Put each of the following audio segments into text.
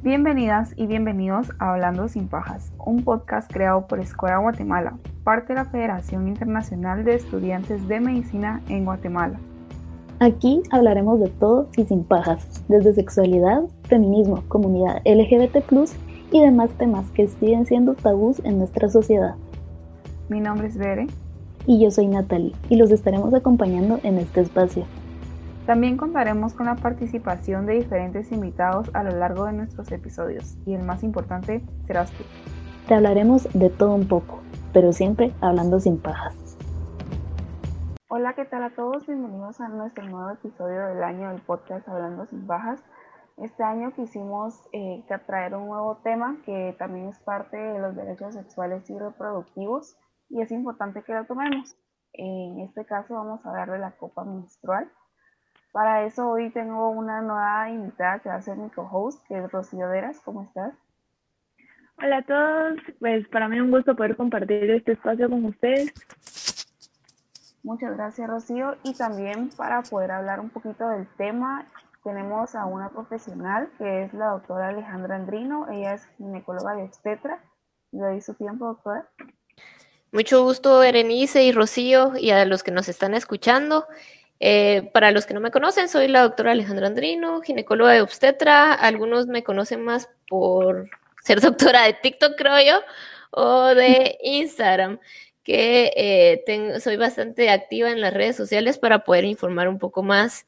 Bienvenidas y bienvenidos a Hablando sin Pajas, un podcast creado por Escuela Guatemala, parte de la Federación Internacional de Estudiantes de Medicina en Guatemala. Aquí hablaremos de todo y sin pajas, desde sexualidad, feminismo, comunidad LGBT y demás temas que siguen siendo tabús en nuestra sociedad. Mi nombre es Bere. Y yo soy Natalie, y los estaremos acompañando en este espacio. También contaremos con la participación de diferentes invitados a lo largo de nuestros episodios y el más importante serás tú. Te hablaremos de todo un poco, pero siempre hablando sin pajas. Hola, ¿qué tal a todos? Bienvenidos a nuestro nuevo episodio del año del podcast Hablando sin pajas. Este año quisimos eh, traer un nuevo tema que también es parte de los derechos sexuales y reproductivos y es importante que lo tomemos. En este caso vamos a hablar de la copa menstrual para eso hoy tengo una nueva invitada que va a ser mi co-host, que es Rocío Deras. ¿Cómo estás? Hola a todos, pues para mí es un gusto poder compartir este espacio con ustedes. Muchas gracias Rocío y también para poder hablar un poquito del tema tenemos a una profesional que es la doctora Alejandra Andrino, ella es ginecóloga y obstetra. ¿Le doy su tiempo, doctora? Mucho gusto, Berenice y Rocío, y a los que nos están escuchando. Eh, para los que no me conocen, soy la doctora Alejandra Andrino, ginecóloga de obstetra. Algunos me conocen más por ser doctora de TikTok, creo yo, o de Instagram, que eh, soy bastante activa en las redes sociales para poder informar un poco más.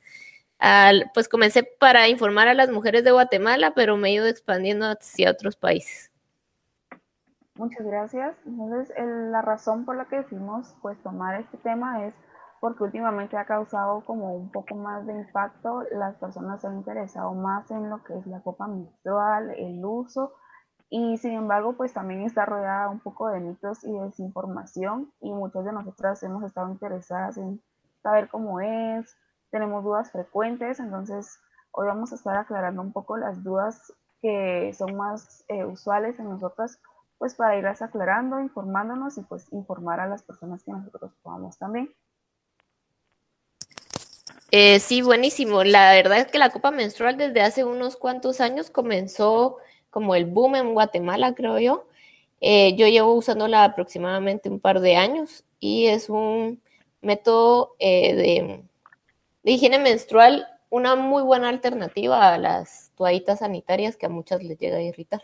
Pues comencé para informar a las mujeres de Guatemala, pero me he ido expandiendo hacia otros países. Muchas gracias. Entonces, la razón por la que decidimos pues, tomar este tema es porque últimamente ha causado como un poco más de impacto, las personas se han interesado más en lo que es la copa menstrual, el uso, y sin embargo pues también está rodeada un poco de mitos y desinformación y muchas de nosotras hemos estado interesadas en saber cómo es, tenemos dudas frecuentes, entonces hoy vamos a estar aclarando un poco las dudas que son más eh, usuales en nosotras, pues para irlas aclarando, informándonos y pues informar a las personas que nosotros podamos también. Eh, sí, buenísimo. La verdad es que la copa menstrual desde hace unos cuantos años comenzó como el boom en Guatemala, creo yo. Eh, yo llevo usándola aproximadamente un par de años y es un método eh, de, higiene menstrual, una muy buena alternativa a las toallitas sanitarias que a muchas les llega a irritar.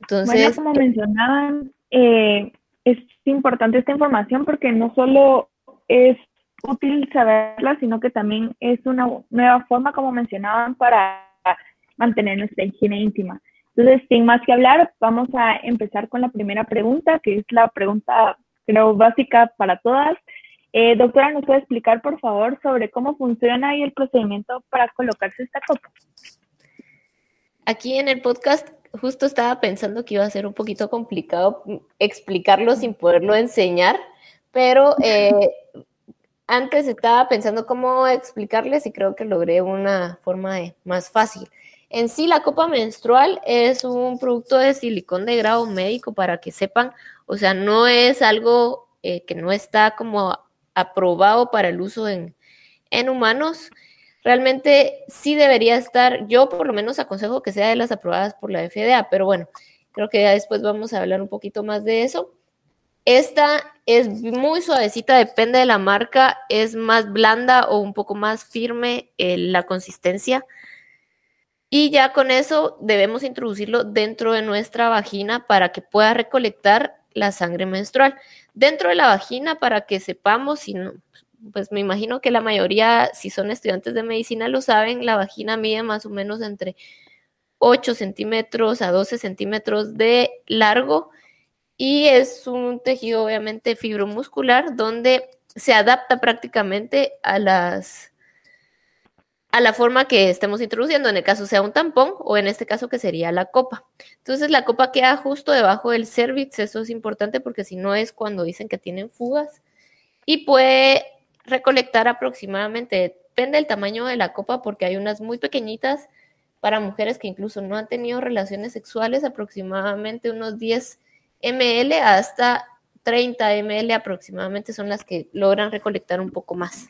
Entonces, bueno, como mencionaban, es importante esta información porque no solo es útil saberla, sino que también es una nueva forma, como mencionaban, para mantener nuestra higiene íntima. Entonces, sin más que hablar, vamos a empezar con la primera pregunta, que es la pregunta, creo, básica para todas. Eh, doctora, ¿nos puede explicar, por favor, sobre cómo funciona y el procedimiento para colocarse esta copa? Aquí en el podcast justo estaba pensando que iba a ser un poquito complicado explicarlo sin poderlo enseñar, pero eh, antes estaba pensando cómo explicarles y creo que logré una forma más fácil. En sí, la copa menstrual es un producto de silicón de grado médico para que sepan, o sea, no es algo eh, que no está como aprobado para el uso en, en humanos. Realmente sí debería estar, yo por lo menos aconsejo que sea de las aprobadas por la FDA, pero bueno, creo que ya después vamos a hablar un poquito más de eso. Esta es muy suavecita, depende de la marca, es más blanda o un poco más firme eh, la consistencia. Y ya con eso debemos introducirlo dentro de nuestra vagina para que pueda recolectar la sangre menstrual. Dentro de la vagina para que sepamos, si no, pues me imagino que la mayoría, si son estudiantes de medicina, lo saben, la vagina mide más o menos entre 8 centímetros a 12 centímetros de largo y es un tejido obviamente fibromuscular donde se adapta prácticamente a las a la forma que estemos introduciendo, en el caso sea un tampón o en este caso que sería la copa. Entonces la copa queda justo debajo del cervix, eso es importante porque si no es cuando dicen que tienen fugas y puede recolectar aproximadamente, depende del tamaño de la copa porque hay unas muy pequeñitas para mujeres que incluso no han tenido relaciones sexuales, aproximadamente unos 10 ml hasta 30 ml aproximadamente son las que logran recolectar un poco más.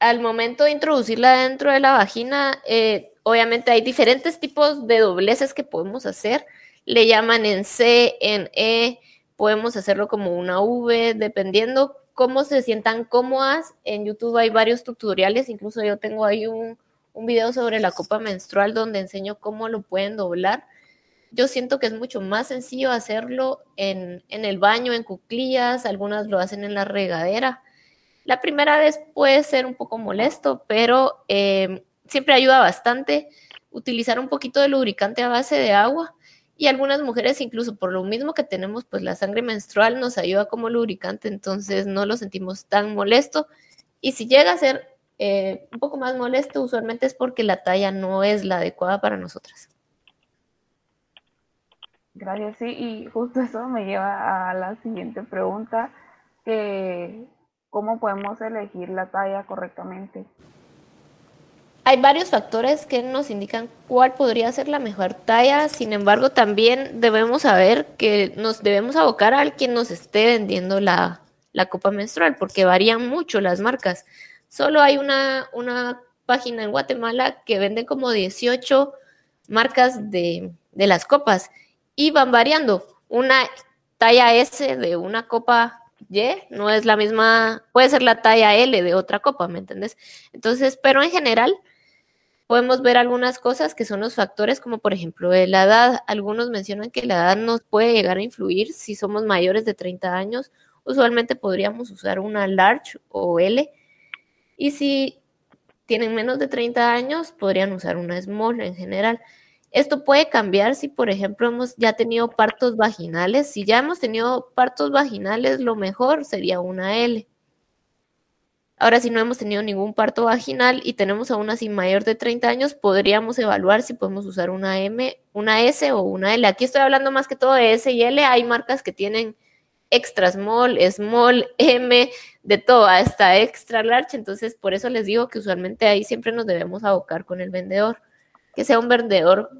Al momento de introducirla dentro de la vagina, eh, obviamente hay diferentes tipos de dobleces que podemos hacer. Le llaman en C, en E, podemos hacerlo como una V, dependiendo cómo se sientan cómodas. En YouTube hay varios tutoriales, incluso yo tengo ahí un, un video sobre la copa menstrual donde enseño cómo lo pueden doblar. Yo siento que es mucho más sencillo hacerlo en, en el baño, en cuclillas, algunas lo hacen en la regadera. La primera vez puede ser un poco molesto, pero eh, siempre ayuda bastante utilizar un poquito de lubricante a base de agua y algunas mujeres incluso por lo mismo que tenemos pues la sangre menstrual nos ayuda como lubricante, entonces no lo sentimos tan molesto y si llega a ser eh, un poco más molesto usualmente es porque la talla no es la adecuada para nosotras. Gracias, sí, y justo eso me lleva a la siguiente pregunta, que ¿cómo podemos elegir la talla correctamente? Hay varios factores que nos indican cuál podría ser la mejor talla, sin embargo también debemos saber que nos debemos abocar al quien nos esté vendiendo la, la copa menstrual, porque varían mucho las marcas. Solo hay una, una página en Guatemala que vende como 18 marcas de, de las copas y van variando. Una talla S de una copa y no es la misma, puede ser la talla L de otra copa, ¿me entiendes? Entonces, pero en general podemos ver algunas cosas que son los factores, como por ejemplo la edad. Algunos mencionan que la edad nos puede llegar a influir si somos mayores de 30 años. Usualmente podríamos usar una large o L. Y si tienen menos de 30 años, podrían usar una small en general. Esto puede cambiar si, por ejemplo, hemos ya tenido partos vaginales. Si ya hemos tenido partos vaginales, lo mejor sería una L. Ahora, si no hemos tenido ningún parto vaginal y tenemos aún así mayor de 30 años, podríamos evaluar si podemos usar una M, una S o una L. Aquí estoy hablando más que todo de S y L. Hay marcas que tienen extra small, small, M, de todo, hasta extra large. Entonces, por eso les digo que usualmente ahí siempre nos debemos abocar con el vendedor. Que sea un vendedor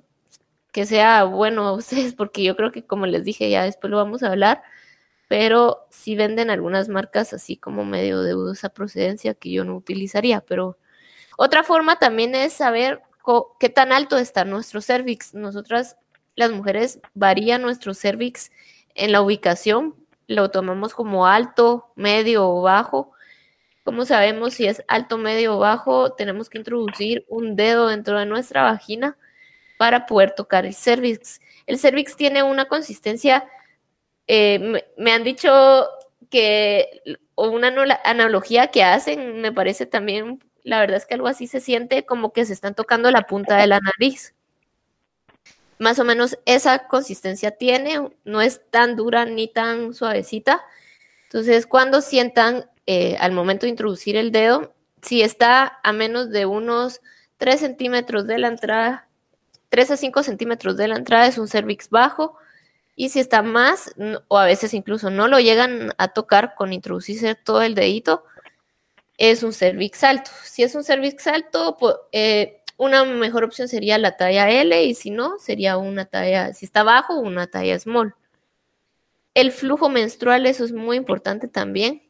que sea bueno a ustedes, porque yo creo que como les dije, ya después lo vamos a hablar pero sí venden algunas marcas así como medio de dudosa procedencia que yo no utilizaría. Pero otra forma también es saber qué tan alto está nuestro cervix. Nosotras, las mujeres, varía nuestro cervix en la ubicación. Lo tomamos como alto, medio o bajo. ¿Cómo sabemos si es alto, medio o bajo? Tenemos que introducir un dedo dentro de nuestra vagina para poder tocar el cervix. El cervix tiene una consistencia eh, me, han dicho que una analogía que hacen me parece también, la verdad es que algo así se siente como que se están tocando la punta de la nariz. Más o menos esa consistencia tiene, no es tan dura ni tan suavecita. Entonces, cuando sientan eh, al momento de introducir el dedo, si está a menos de unos 3 centímetros de la entrada, 3 a 5 centímetros de la entrada es un cervix bajo, y si está más, o a veces incluso no lo llegan a tocar con introducirse todo el dedito, es un cervix alto. Si es un cervix alto, eh, una mejor opción sería la talla L y si no, sería una talla, si está bajo, una talla small. El flujo menstrual, eso es muy importante también.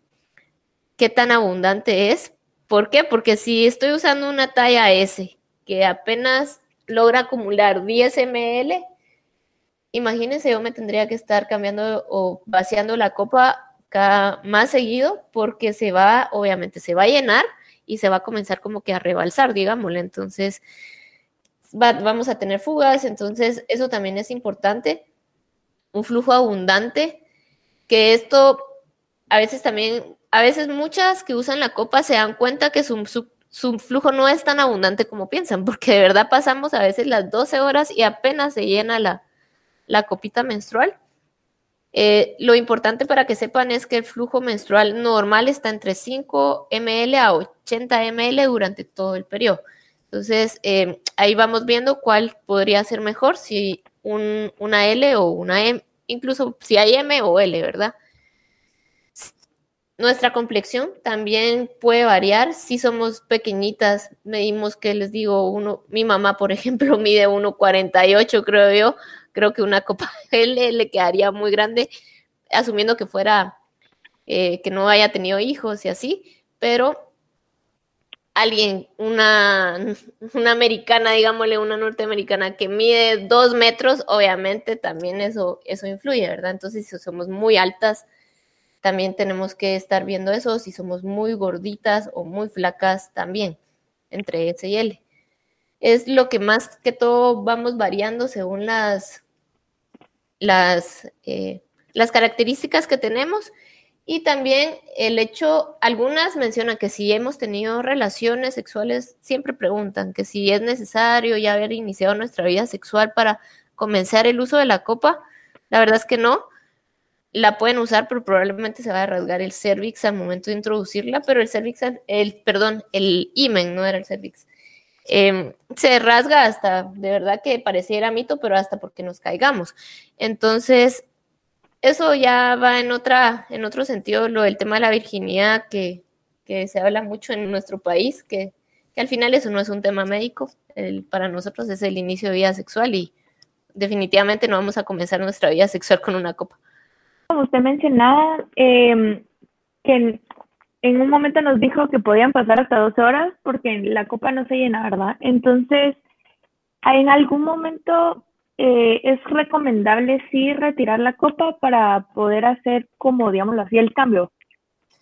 ¿Qué tan abundante es? ¿Por qué? Porque si estoy usando una talla S que apenas logra acumular 10 ml, imagínense, yo me tendría que estar cambiando o vaciando la copa cada, más seguido porque se va, obviamente se va a llenar y se va a comenzar como que a rebalsar, digámosle. Entonces, vamos a tener fugas, entonces eso también es importante. Un flujo abundante, que esto a veces también, a veces muchas que usan la copa se dan cuenta que su, su flujo no es tan abundante como piensan, porque de verdad pasamos a veces las 12 horas y apenas se llena la, la copita menstrual. Eh, lo importante para que sepan es que el flujo menstrual normal está entre 5 ml a 80 ml durante todo el periodo. Entonces, eh, ahí vamos viendo cuál podría ser mejor, si una L o una M, incluso si hay M o L, ¿verdad? Nuestra complexión también puede variar. Si somos pequeñitas, medimos que les digo, uno, mi mamá, por ejemplo, mide 1,48, creo yo creo que una copa L le quedaría muy grande, asumiendo que fuera, eh, que no haya tenido hijos y así, pero alguien, una, una americana, digámosle, una norteamericana que mide dos metros, obviamente también eso, eso influye, ¿verdad? Entonces, si somos muy altas, también tenemos que estar viendo eso, si somos muy gorditas o muy flacas también, entre S y L. Es lo que más que todo vamos variando según las, las, eh, las características que tenemos y también el hecho, algunas mencionan que si hemos tenido relaciones sexuales, siempre preguntan que si es necesario ya haber iniciado nuestra vida sexual para comenzar el uso de la copa. La verdad es que no. La pueden usar, pero probablemente se va a rasgar el cervix al momento de introducirla, pero el cervix, el, perdón, el imen, no era el cervix. Em, se rasga hasta, de verdad que pareciera mito, pero hasta porque nos caigamos. Entonces, eso ya va en otra, en otro sentido, lo del tema de la virginidad que, se habla mucho en nuestro país, que, al final eso no es un tema médico, para nosotros es el inicio de vida sexual y definitivamente no vamos a comenzar nuestra vida sexual con una copa. Como usted mencionaba, em, que en, un momento nos dijo que podían pasar hasta 12 horas porque la copa no se llena, ¿verdad? Entonces, en algún momento eh, es recomendable sí retirar la copa para poder hacer como, digámoslo así, el cambio.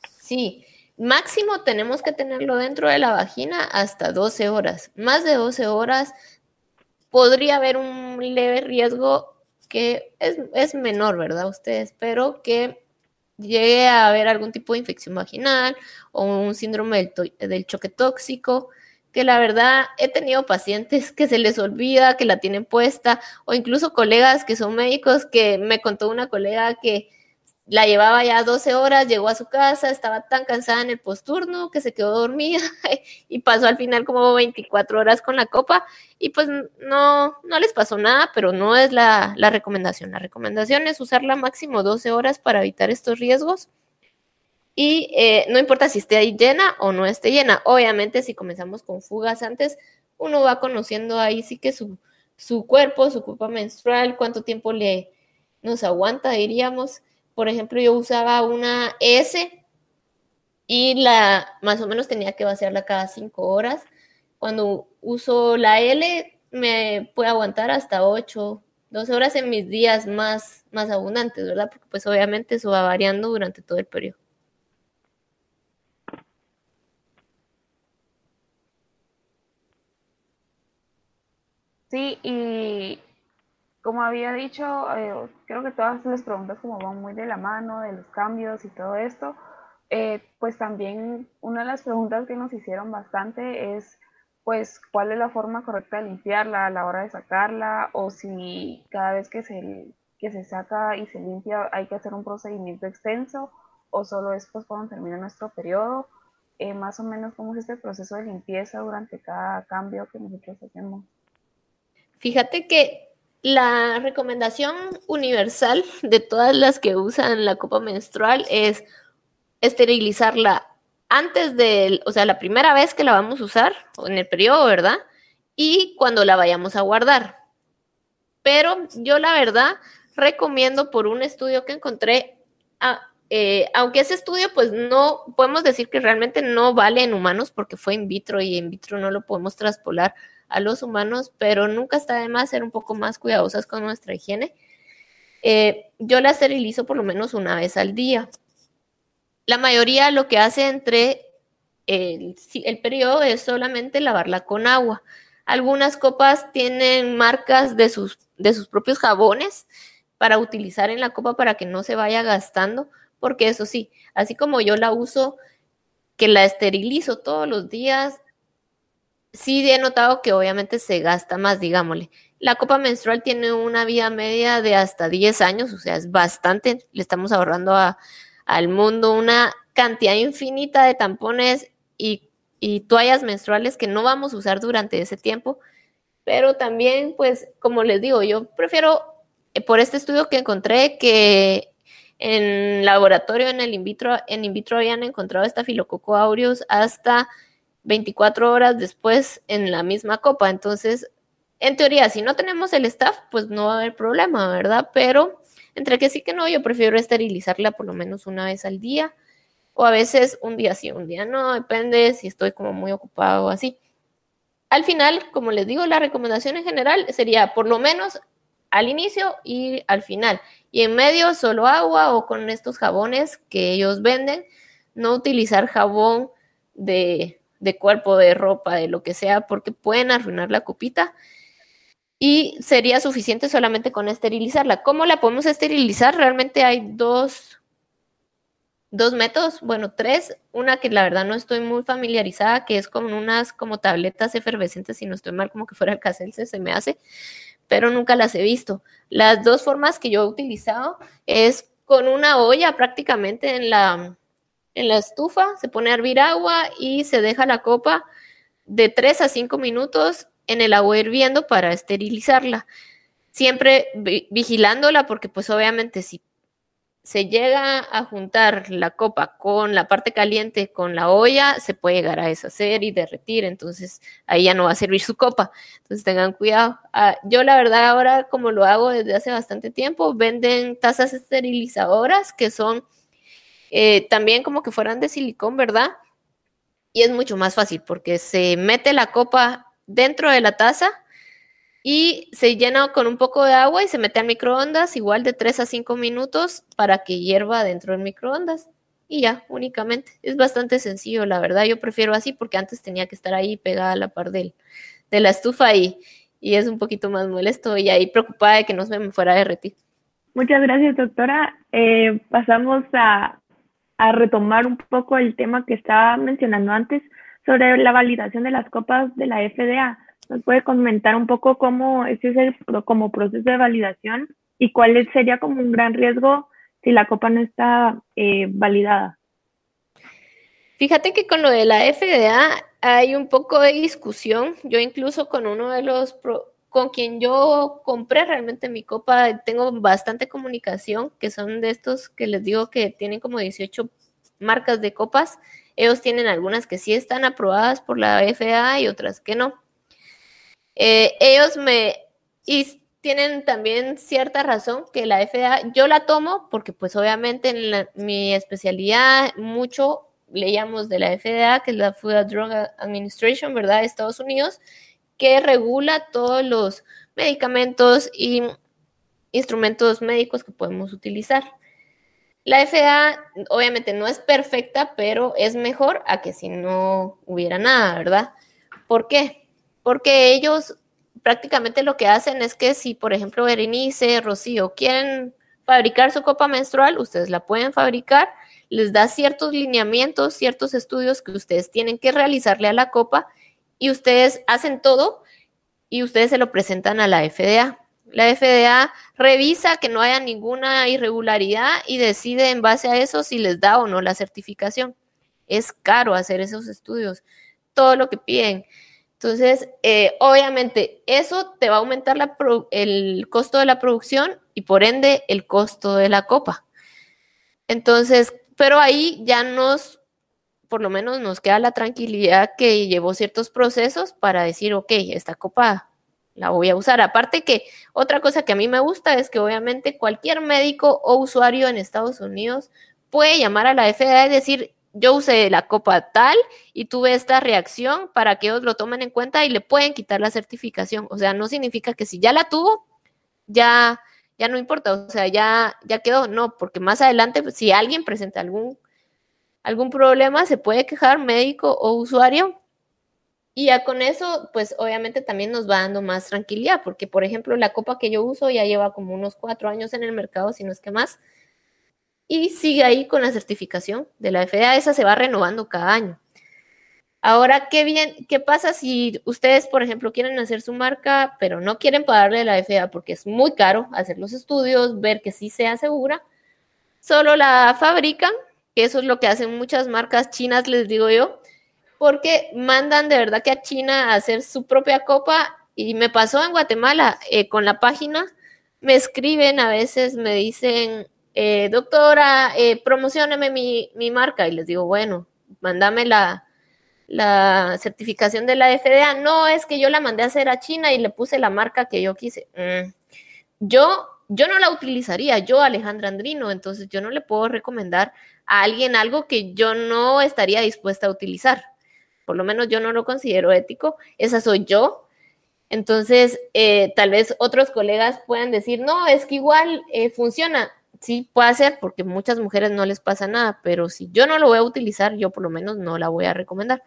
Sí, máximo tenemos que tenerlo dentro de la vagina hasta 12 horas. Más de 12 horas podría haber un leve riesgo que es, menor, ¿verdad? Ustedes, pero que llegue a haber algún tipo de infección vaginal o un síndrome del choque tóxico que la verdad he tenido pacientes que se les olvida que la tienen puesta o incluso colegas que son médicos que me contó una colega que la llevaba ya 12 horas, llegó a su casa, estaba tan cansada en el posturno que se quedó dormida y pasó al final como 24 horas con la copa y pues no, no les pasó nada, pero no es la, la recomendación. La recomendación es usarla máximo 12 horas para evitar estos riesgos y eh, no importa si esté ahí llena o no esté llena. Obviamente, si comenzamos con fugas antes, uno va conociendo ahí sí que su, su cuerpo, su culpa menstrual, cuánto tiempo le nos aguanta, diríamos. Por ejemplo, yo usaba una S y la más o menos tenía que vaciarla cada cinco horas. Cuando uso la L, me puede aguantar hasta 8, 12 horas en mis días más, más abundantes, ¿verdad? Porque pues obviamente eso va variando durante todo el periodo. Sí, y como había dicho, eh, creo que todas las preguntas como van muy de la mano, de los cambios y todo esto, eh, pues también una de las preguntas que nos hicieron bastante es, pues, cuál es la forma correcta de limpiarla a la hora de sacarla, o si cada vez que se, que se saca y se limpia hay que hacer un procedimiento extenso, o solo es pues cuando termina nuestro periodo, eh, más o menos cómo es este proceso de limpieza durante cada cambio que nosotros hacemos. Fíjate que la recomendación universal de todas las que usan la copa menstrual es esterilizarla antes de, o sea, la primera vez que la vamos a usar, en el periodo, ¿verdad? Y cuando la vayamos a guardar. Pero yo la verdad recomiendo por un estudio que encontré, eh, aunque ese estudio pues no, podemos decir que realmente no vale en humanos porque fue in vitro y in vitro no lo podemos traspolar a los humanos, pero nunca está de más ser un poco más cuidadosas con nuestra higiene. Eh, yo la esterilizo por lo menos una vez al día. La mayoría lo que hace entre el, el periodo es solamente lavarla con agua. Algunas copas tienen marcas de sus, de sus propios jabones para utilizar en la copa para que no se vaya gastando, porque eso sí, así como yo la uso, que la esterilizo todos los días, sí he notado que obviamente se gasta más, digámosle. La copa menstrual tiene una vida media de hasta 10 años, o sea, es bastante. Le estamos ahorrando al mundo una cantidad infinita de tampones y, toallas menstruales que no vamos a usar durante ese tiempo. Pero también, pues, como les digo, yo prefiero, eh, por este estudio que encontré, que en laboratorio, en el in vitro, en in vitro habían encontrado esta filococo aureus hasta 24 horas después en la misma copa. Entonces, en teoría, si no tenemos el staff, pues no va a haber problema, ¿verdad? Pero entre que sí que no, yo prefiero esterilizarla por lo menos una vez al día. o a veces un día sí, un día no, depende si estoy como muy ocupado o así. Al final, como les digo, la recomendación en general sería por lo menos al inicio y al final. Y en medio solo agua o con estos jabones que ellos venden, no utilizar jabón de, de cuerpo, de ropa, de lo que sea, porque pueden arruinar la copita y sería suficiente solamente con esterilizarla. ¿Cómo la podemos esterilizar? Realmente hay dos, dos métodos, bueno, tres. Una que la verdad no estoy muy familiarizada, que es con unas como tabletas efervescentes, si no estoy mal, como que fuera el caselce, se me hace, pero nunca las he visto. Las dos formas que yo he utilizado es con una olla prácticamente en la, en la estufa, se pone a hervir agua y se deja la copa de tres a cinco minutos en el agua hirviendo para esterilizarla. Siempre vigilándola porque pues obviamente si se llega a juntar la copa con la parte caliente con la olla, se puede llegar a deshacer y derretir, entonces ahí ya no va a servir su copa. Entonces tengan cuidado. Ah, yo la verdad ahora como lo hago desde hace bastante tiempo, venden tazas esterilizadoras que son eh, también como que fueran de silicón, ¿verdad? Y es mucho más fácil porque se mete la copa dentro de la taza y se llena con un poco de agua y se mete al microondas, igual de 3 a 5 minutos para que hierva dentro del microondas. Y ya, únicamente. Es bastante sencillo, la verdad. Yo prefiero así porque antes tenía que estar ahí pegada a la par de la estufa y, y es un poquito más molesto y ahí preocupada de que no se me fuera a derretir. Muchas gracias, doctora. Eh, pasamos a, a retomar un poco el tema que estaba mencionando antes sobre la validación de las copas de la FDA. ¿Nos puede comentar un poco cómo ese es el como proceso de validación y cuál sería como un gran riesgo si la copa no está eh, validada? Fíjate que con lo de la FDA hay un poco de discusión. Yo incluso con uno de los con quien yo compré realmente mi copa, tengo bastante comunicación, que son de estos que les digo que tienen como 18 marcas de copas ellos tienen algunas que sí están aprobadas por la FDA y otras que no. Eh, ellos me... Y tienen también cierta razón que la FDA, yo la tomo porque pues obviamente en mi especialidad mucho leíamos de la FDA, que es la Food and Drug Administration, ¿verdad? De Estados Unidos, que regula todos los medicamentos y instrumentos médicos que podemos utilizar. La FDA obviamente no es perfecta, pero es mejor a que si no hubiera nada, ¿verdad? ¿Por qué? Porque ellos prácticamente lo que hacen es que si, por ejemplo, Berenice, Rocío quieren fabricar su copa menstrual, ustedes la pueden fabricar, les da ciertos lineamientos, ciertos estudios que ustedes tienen que realizarle a la copa y ustedes hacen todo y ustedes se lo presentan a la FDA. La FDA revisa que no haya ninguna irregularidad y decide en base a eso si les da o no la certificación. Es caro hacer esos estudios, todo lo que piden. Entonces, eh, obviamente, eso te va a aumentar el costo de la producción y por ende el costo de la copa. Entonces, pero ahí ya nos, por lo menos nos queda la tranquilidad que llevó ciertos procesos para decir, ok, esta copa la voy a usar. Aparte que otra cosa que a mí me gusta es que obviamente cualquier médico o usuario en Estados Unidos puede llamar a la FDA y decir, yo usé la copa tal y tuve esta reacción para que ellos lo tomen en cuenta y le pueden quitar la certificación. O sea, no significa que si ya la tuvo, ya, ya no importa, o sea, ya, ya quedó, no, porque más adelante, si alguien presenta algún, algún problema, se puede quejar médico o usuario y ya con eso, pues obviamente también nos va dando más tranquilidad, porque por ejemplo la copa que yo uso ya lleva como unos cuatro años en el mercado, si no es que más, y sigue ahí con la certificación de la FDA, esa se va renovando cada año. Ahora, ¿qué bien, qué pasa si ustedes, por ejemplo, quieren hacer su marca, pero no quieren pagarle la FDA porque es muy caro hacer los estudios, ver que sí sea segura? Solo la fabrican, eso es lo que hacen muchas marcas chinas, les digo yo, porque mandan de verdad que a China a hacer su propia copa y me pasó en Guatemala eh, con la página, me escriben a veces, me dicen, eh, doctora, eh, promocioname mi, marca y les digo, bueno, mándame la, la certificación de la FDA. No, es que yo la mandé a hacer a China y le puse la marca que yo quise. Mm. Yo yo no la utilizaría, yo Alejandra Andrino, entonces yo no le puedo recomendar a alguien algo que yo no estaría dispuesta a utilizar. Por lo menos yo no lo considero ético, esa soy yo. Entonces, eh, tal vez otros colegas puedan decir, no, es que igual eh, funciona. Sí, puede ser, porque muchas mujeres no les pasa nada, pero si yo no lo voy a utilizar, yo por lo menos no la voy a recomendar.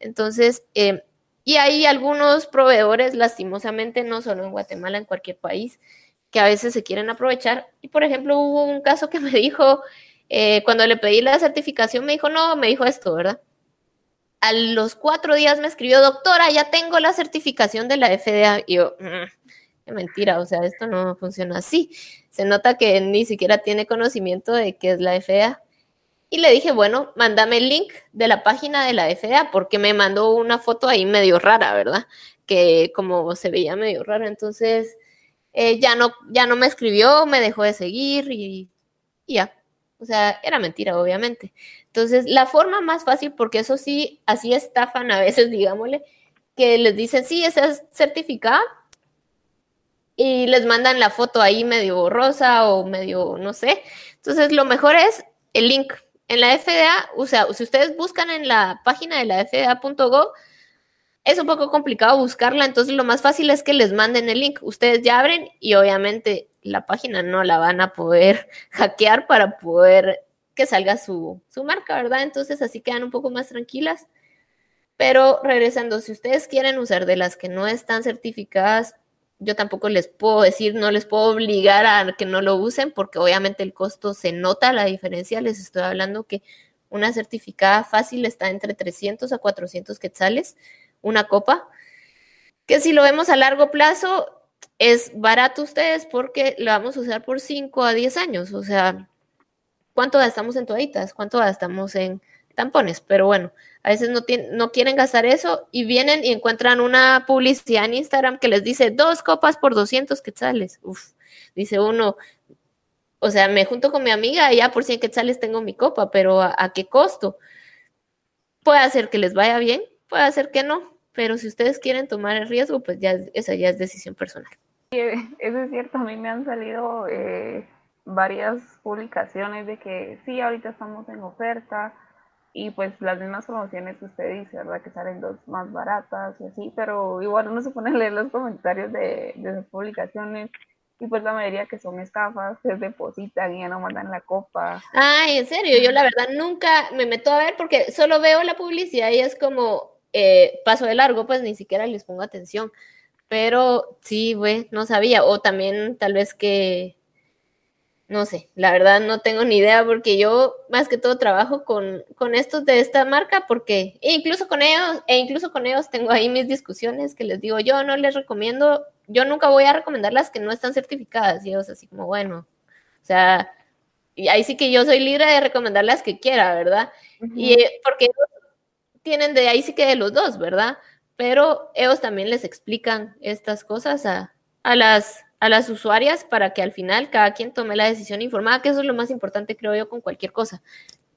Entonces, eh, y hay algunos proveedores, lastimosamente, no solo en Guatemala, en cualquier país, que a veces se quieren aprovechar. Y por ejemplo, hubo un caso que me dijo, eh, cuando le pedí la certificación, me dijo, no, me dijo esto, ¿verdad? A los cuatro días me escribió, doctora, ya tengo la certificación de la FDA. Y yo, mm, qué mentira, o sea, esto no funciona así. Se nota que ni siquiera tiene conocimiento de qué es la FDA. Y le dije, bueno, mándame el link de la página de la FDA, porque me mandó una foto ahí medio rara, ¿verdad? Que como se veía medio rara, entonces eh, ya, no, ya no me escribió, me dejó de seguir y, ya. O sea, era mentira, obviamente. Entonces, la forma más fácil, porque eso sí, así estafan a veces, digámosle, que les dicen, sí, es certificada, y les mandan la foto ahí medio borrosa o medio, no sé. Entonces, lo mejor es el link en la FDA, o sea, si ustedes buscan en la página de la FDA.gov, es un poco complicado buscarla, entonces lo más fácil es que les manden el link. Ustedes ya abren y obviamente la página no la van a poder hackear para poder que salga su, su marca, ¿verdad? Entonces así quedan un poco más tranquilas. Pero regresando, si ustedes quieren usar de las que no están certificadas, yo tampoco les puedo decir, no les puedo obligar a que no lo usen porque obviamente el costo se nota la diferencia. Les estoy hablando que una certificada fácil está entre 300 a 400 quetzales, una copa, que si lo vemos a largo plazo es barato ustedes porque lo vamos a usar por 5 a 10 años. O sea, ¿cuánto gastamos en toallitas? ¿Cuánto gastamos en tampones? Pero bueno, a veces no, no quieren gastar eso y vienen y encuentran una publicidad en Instagram que les dice dos copas por 200 quetzales. Uf, dice uno, o sea, me junto con mi amiga y ya por 100 quetzales tengo mi copa, pero ¿a, qué costo? Puede hacer que les vaya bien, puede hacer que no, pero si ustedes quieren tomar el riesgo, pues ya esa ya es decisión personal. eso es cierto, a mí me han salido eh, varias publicaciones de que sí, ahorita estamos en oferta, y pues las mismas promociones que usted dice, ¿verdad? Que salen dos más baratas y así, pero igual uno se pone a leer los comentarios de, de esas publicaciones y pues la mayoría que son estafas, se depositan y ya no mandan la copa. Ay, en serio, yo la verdad nunca me meto a ver porque solo veo la publicidad y es como eh, paso de largo, pues ni siquiera les pongo atención. Pero sí, güey, no sabía. O también tal vez que no sé, la verdad no tengo ni idea porque yo más que todo trabajo con, con estos de esta marca porque e incluso con ellos, e incluso con ellos tengo ahí mis discusiones que les digo, yo no les recomiendo, yo nunca voy a recomendar las que no están certificadas y ellos así como, bueno, o sea, y ahí sí que yo soy libre de recomendar las que quiera, ¿verdad? Y eh, porque tienen de ahí sí que de los dos, ¿verdad? Pero ellos también les explican estas cosas a, a las a las usuarias para que al final cada quien tome la decisión informada, que eso es lo más importante, creo yo, con cualquier cosa.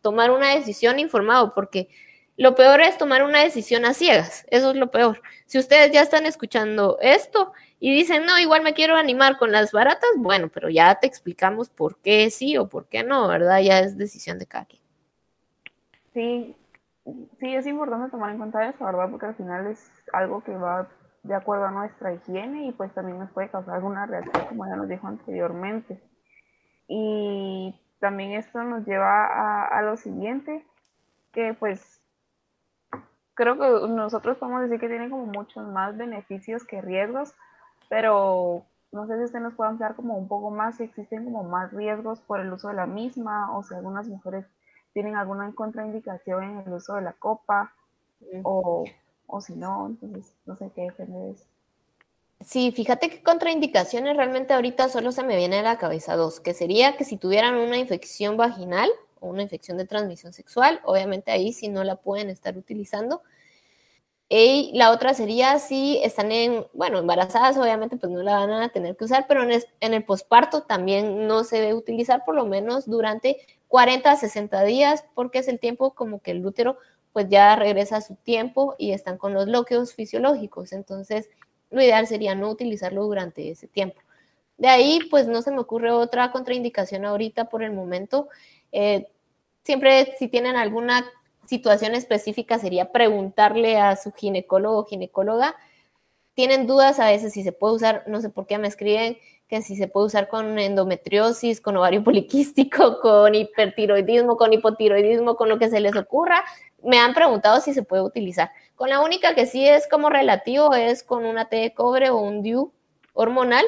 Tomar una decisión informada, porque lo peor es tomar una decisión a ciegas, eso es lo peor. Si ustedes ya están escuchando esto y dicen, no, igual me quiero animar con las baratas, bueno, pero ya te explicamos por qué sí o por qué no, ¿verdad? Ya es decisión de cada quien. Sí, sí, es importante tomar en cuenta eso, ¿verdad? Porque al final es algo que va de acuerdo a nuestra higiene y pues también nos puede causar alguna reacción como ya nos dijo anteriormente. Y también esto nos lleva a, lo siguiente, que pues creo que nosotros podemos decir que tiene como muchos más beneficios que riesgos, pero no sé si usted nos puede ampliar como un poco más si existen como más riesgos por el uso de la misma o si algunas mujeres tienen alguna contraindicación en el uso de la copa o o si no, entonces no sé qué depende de eso. Sí, fíjate que contraindicaciones realmente ahorita solo se me viene a la cabeza dos, que sería que si tuvieran una infección vaginal o una infección de transmisión sexual, obviamente ahí sí no la pueden estar utilizando. Y la otra sería si están en, bueno, embarazadas, obviamente pues no la van a tener que usar, pero en, en el posparto también no se debe utilizar por lo menos durante 40 a 60 días, porque es el tiempo como que el útero pues ya regresa a su tiempo y están con los bloqueos fisiológicos. Entonces, lo ideal sería no utilizarlo durante ese tiempo. De ahí, pues no se me ocurre otra contraindicación ahorita por el momento. Eh, siempre si tienen alguna situación específica sería preguntarle a su ginecólogo o ginecóloga. Tienen dudas a veces si se puede usar, no sé por qué me escriben que si se puede usar con endometriosis, con ovario poliquístico, con hipertiroidismo, con hipotiroidismo, con lo que se les ocurra. Me han preguntado si se puede utilizar. Con la única que sí es como relativo es con una T de cobre o un DIU hormonal,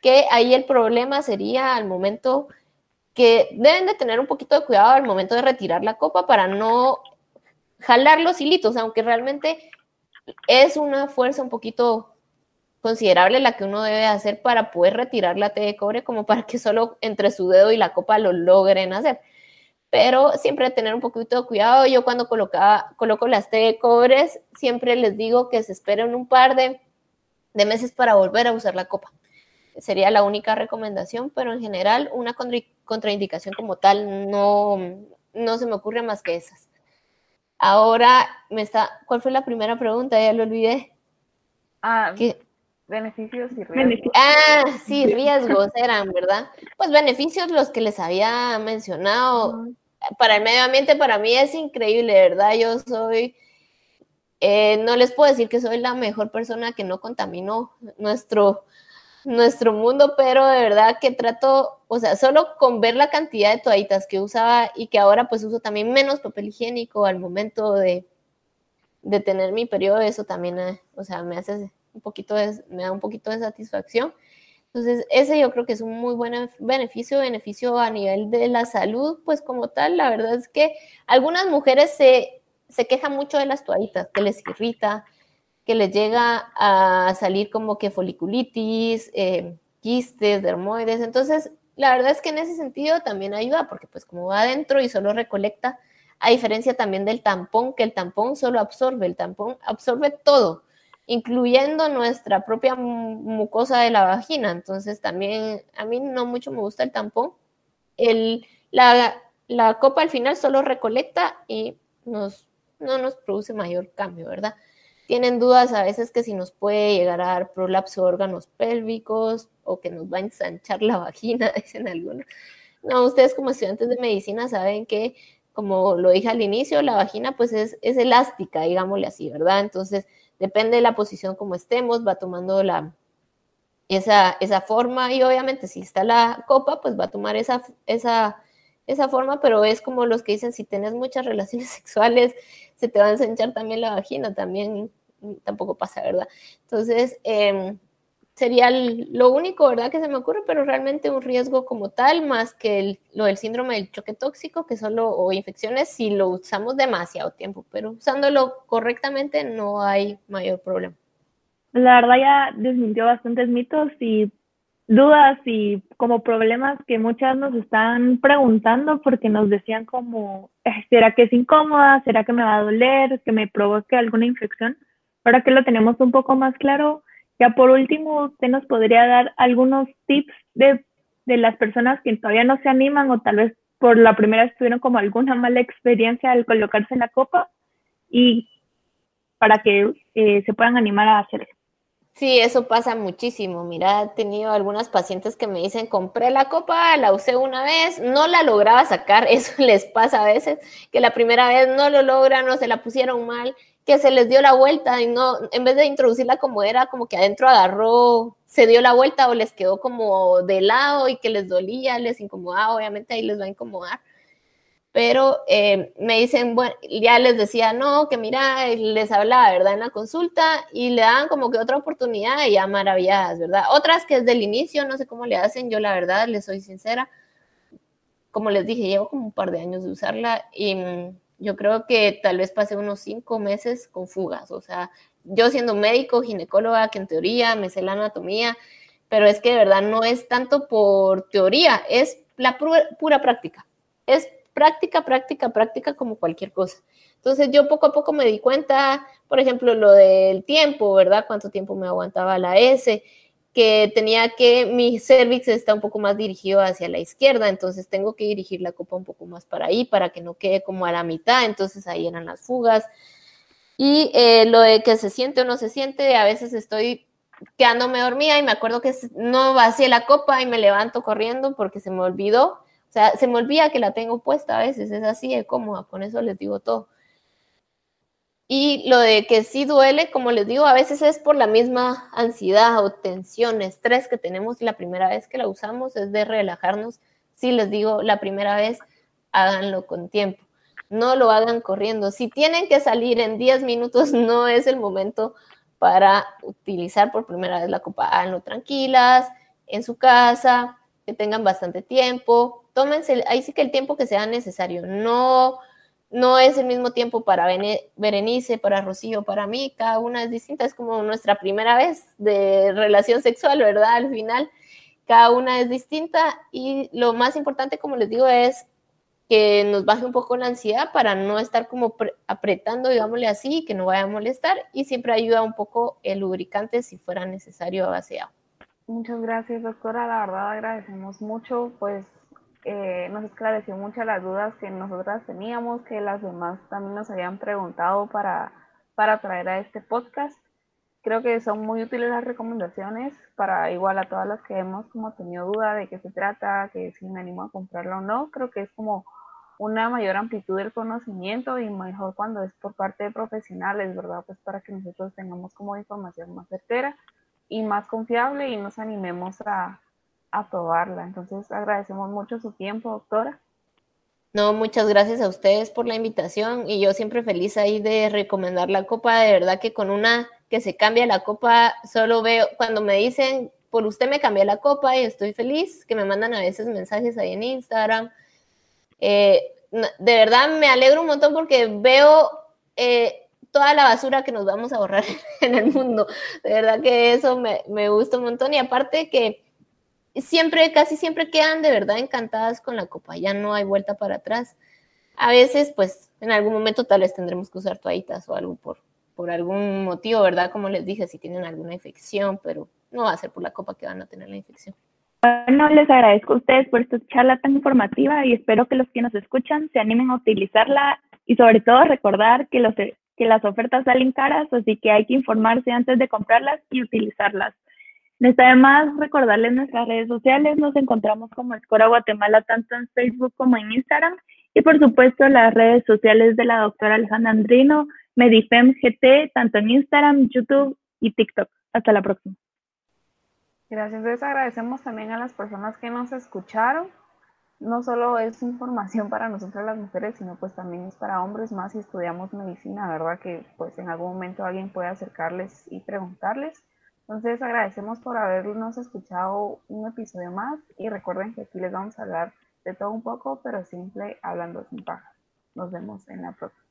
que ahí el problema sería al momento que deben de tener un poquito de cuidado al momento de retirar la copa para no jalar los hilitos, aunque realmente es una fuerza un poquito considerable la que uno debe hacer para poder retirar la T de cobre, como para que solo entre su dedo y la copa lo logren hacer. Pero siempre tener un poquito de cuidado. Yo cuando colocaba, coloco las T de cobres, siempre les digo que se esperen un par de, de meses para volver a usar la copa. Sería la única recomendación, pero en general una contraindicación como tal no, no se me ocurre más que esas. Ahora me está, ¿cuál fue la primera pregunta? Ya lo olvidé. Ah, ¿Qué? Beneficios y riesgos. Ah, sí, riesgos eran, ¿verdad? Pues beneficios los que les había mencionado. Para el medio ambiente, para mí es increíble, ¿verdad? Yo soy, eh, no les puedo decir que soy la mejor persona que no contaminó nuestro, nuestro mundo, pero de verdad que trato, o sea, solo con ver la cantidad de toallitas que usaba y que ahora pues uso también menos papel higiénico al momento de, de tener mi periodo, eso también, eh, o sea, me hace un poquito de, me da un poquito de satisfacción. Entonces, ese yo creo que es un muy buen beneficio, beneficio a nivel de la salud, pues como tal, la verdad es que algunas mujeres se, se quejan mucho de las toallitas, que les irrita, que les llega a salir como que foliculitis, eh, quistes, dermoides. Entonces, la verdad es que en ese sentido también ayuda, porque pues como va adentro y solo recolecta, a diferencia también del tampón, que el tampón solo absorbe, el tampón absorbe todo incluyendo nuestra propia mucosa de la vagina. Entonces también a mí no mucho me gusta el tampón. El, la, la, copa al final solo recolecta y nos, no nos produce mayor cambio, ¿verdad? Tienen dudas a veces que si nos puede llegar a dar prolapso de órganos pélvicos o que nos va a ensanchar la vagina, dicen algunos. No, ustedes como estudiantes de medicina saben que, como lo dije al inicio, la vagina pues es, es elástica, digámosle así, ¿verdad? Entonces, depende de la posición como estemos, va tomando la, esa, esa forma y obviamente si está la copa, pues va a tomar esa, esa, esa forma, pero es como los que dicen, si tienes muchas relaciones sexuales, se te va a ensanchar también la vagina, también tampoco pasa, ¿verdad? Entonces, eh, sería lo único, ¿verdad? Que se me ocurre, pero realmente un riesgo como tal, más que lo del síndrome del choque tóxico, que solo, o infecciones, si lo usamos demasiado tiempo, pero usándolo correctamente no hay mayor problema. La verdad ya desmintió bastantes mitos y dudas y como problemas que muchas nos están preguntando porque nos decían como, eh, ¿será que es incómoda? ¿Será que me va a doler? ¿Que me provoque alguna infección? Ahora que lo tenemos un poco más claro, ya por último, usted nos podría dar algunos tips de, las personas que todavía no se animan o tal vez por la primera vez tuvieron como alguna mala experiencia al colocarse en la copa y para que eh, se puedan animar a hacerlo. Sí, eso pasa muchísimo. Mira, he tenido algunas pacientes que me dicen, compré la copa, la usé una vez, no la lograba sacar, eso les pasa a veces, que la primera vez no lo logran o se la pusieron mal que se les dio la vuelta y no, en vez de introducirla como era, como que adentro agarró, se dio la vuelta o les quedó como de lado y que les dolía, les incomodaba, obviamente ahí les va a incomodar. Pero eh, me dicen, bueno, ya les decía, no, que mira, les hablaba, ¿verdad? En la consulta y le daban como que otra oportunidad y ya maravilladas, ¿verdad? Otras que desde el inicio, no sé cómo le hacen, yo la verdad, les soy sincera, como les dije, llevo como un par de años de usarla y mm, yo creo que tal vez pasé unos cinco meses con fugas, o sea, yo siendo médico, ginecóloga, que en teoría me sé la anatomía, pero es que de verdad no es tanto por teoría, es la pura, práctica. Es práctica, práctica, práctica como cualquier cosa. Entonces yo poco a poco me di cuenta, por ejemplo, lo del tiempo, ¿verdad? Cuánto tiempo me aguantaba la S, que tenía que, mi cervix está un poco más dirigido hacia la izquierda, entonces tengo que dirigir la copa un poco más para ahí, para que no quede como a la mitad, entonces ahí eran las fugas. Y eh, lo de que se siente o no se siente, a veces estoy quedándome dormida y me acuerdo que no vacié la copa y me levanto corriendo porque se me olvidó. O sea, se me olvida que la tengo puesta a veces, es así de cómoda, con eso les digo todo. Y lo de que sí duele, como les digo, a veces es por la misma ansiedad o tensión, estrés que tenemos la primera vez que la usamos, es de relajarnos. Sí les digo, la primera vez háganlo con tiempo, no lo hagan corriendo. Si tienen que salir en 10 minutos, no es el momento para utilizar por primera vez la copa. Háganlo tranquilas, en su casa, que tengan bastante tiempo. Tómense, ahí sí que el tiempo que sea necesario. No no es el mismo tiempo para Berenice, para Rocío, para mí, cada una es distinta, es como nuestra primera vez de relación sexual, ¿verdad? Al final, cada una es distinta y lo más importante, como les digo, es que nos baje un poco la ansiedad para no estar como apretando, digámosle así, que no vaya a molestar y siempre ayuda un poco el lubricante si fuera necesario a base Muchas gracias, doctora. La verdad agradecemos mucho, pues eh, nos esclareció muchas las dudas que nosotras teníamos, que las demás también nos habían preguntado para, para traer a este podcast. Creo que son muy útiles las recomendaciones para igual a todas las que hemos como tenido duda de qué se trata, que si me animo a comprarlo o no. Creo que es como una mayor amplitud del conocimiento y mejor cuando es por parte de profesionales, ¿verdad? Pues para que nosotros tengamos como información más certera y más confiable y nos animemos a, a probarla. Entonces agradecemos mucho su tiempo, doctora. No, muchas gracias a ustedes por la invitación y yo siempre feliz ahí de recomendar la copa. De verdad que con una que se cambia la copa, solo veo cuando me dicen, por usted me cambié la copa y estoy feliz, que me mandan a veces mensajes ahí en Instagram. Eh, de verdad me alegro un montón porque veo eh, toda la basura que nos vamos a ahorrar en el mundo. De verdad que eso me, me gusta un montón y aparte que siempre, casi siempre quedan de verdad encantadas con la copa, ya no hay vuelta para atrás. A veces, pues, en algún momento tal vez tendremos que usar toallitas o algo por, por algún motivo, ¿verdad? Como les dije, si tienen alguna infección, pero no va a ser por la copa que van a tener la infección. Bueno, les agradezco a ustedes por esta charla tan informativa y espero que los que nos escuchan se animen a utilizarla y sobre todo recordar que, los, que las ofertas salen caras, así que hay que informarse antes de comprarlas y utilizarlas. Está además recordarles nuestras redes sociales, nos encontramos como Escora Guatemala tanto en Facebook como en Instagram y por supuesto las redes sociales de la doctora Alejandra Andrino, Medifem GT, tanto en Instagram, YouTube y TikTok. Hasta la próxima. Gracias, les agradecemos también a las personas que nos escucharon. No solo es información para nosotras las mujeres, sino pues también es para hombres más si estudiamos medicina, ¿verdad? Que pues en algún momento alguien puede acercarles y preguntarles. Entonces agradecemos por habernos escuchado un episodio más y recuerden que aquí les vamos a hablar de todo un poco, pero simple, hablando sin paja. Nos vemos en la próxima.